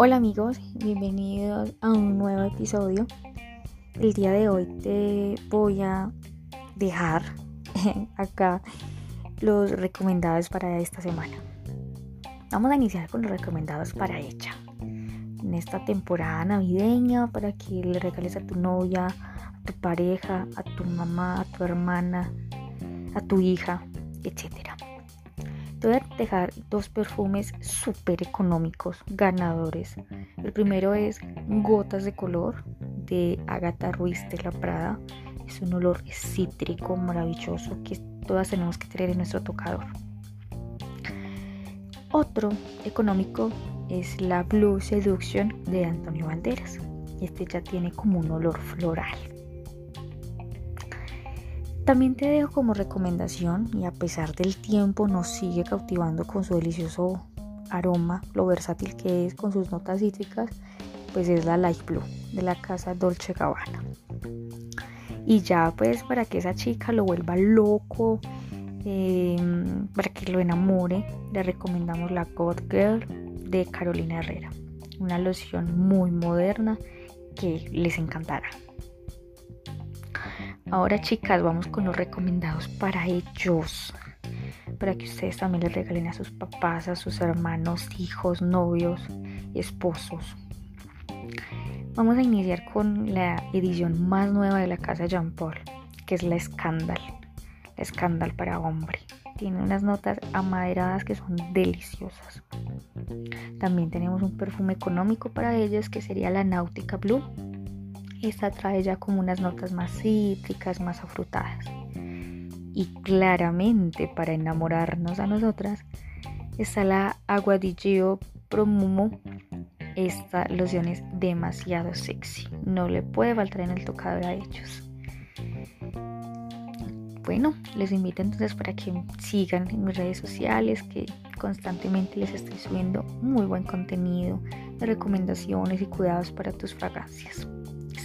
Hola amigos, bienvenidos a un nuevo episodio. El día de hoy te voy a dejar acá los recomendados para esta semana. Vamos a iniciar con los recomendados para ella. En esta temporada navideña para que le regales a tu novia, a tu pareja, a tu mamá, a tu hermana, a tu hija, etcétera. A dejar dos perfumes súper económicos, ganadores. El primero es Gotas de Color de Agatha Ruiz de la Prada. Es un olor cítrico maravilloso que todas tenemos que tener en nuestro tocador. Otro económico es la Blue Seduction de Antonio Banderas. Este ya tiene como un olor floral. También te dejo como recomendación y a pesar del tiempo nos sigue cautivando con su delicioso aroma, lo versátil que es con sus notas cítricas, pues es la Light Blue de la casa Dolce Gabbana. Y ya pues para que esa chica lo vuelva loco, em, para que lo enamore, le recomendamos la God Girl de Carolina Herrera. Una loción muy moderna que les encantará. Ahora chicas, vamos con los recomendados para ellos. Para que ustedes también les regalen a sus papás, a sus hermanos, hijos, novios, esposos. Vamos a iniciar con la edición más nueva de la casa Jean Paul, que es la Scandal. La Scandal para hombre. Tiene unas notas amaderadas que son deliciosas. También tenemos un perfume económico para ellas que sería la Náutica Blue esta trae ya como unas notas más cítricas, más afrutadas. Y claramente para enamorarnos a nosotras está la Agua di Gio Promumo. Esta loción es demasiado sexy. No le puede faltar en el tocador a ellos. Bueno, les invito entonces para que sigan en mis redes sociales, que constantemente les estoy subiendo muy buen contenido de recomendaciones y cuidados para tus fragancias.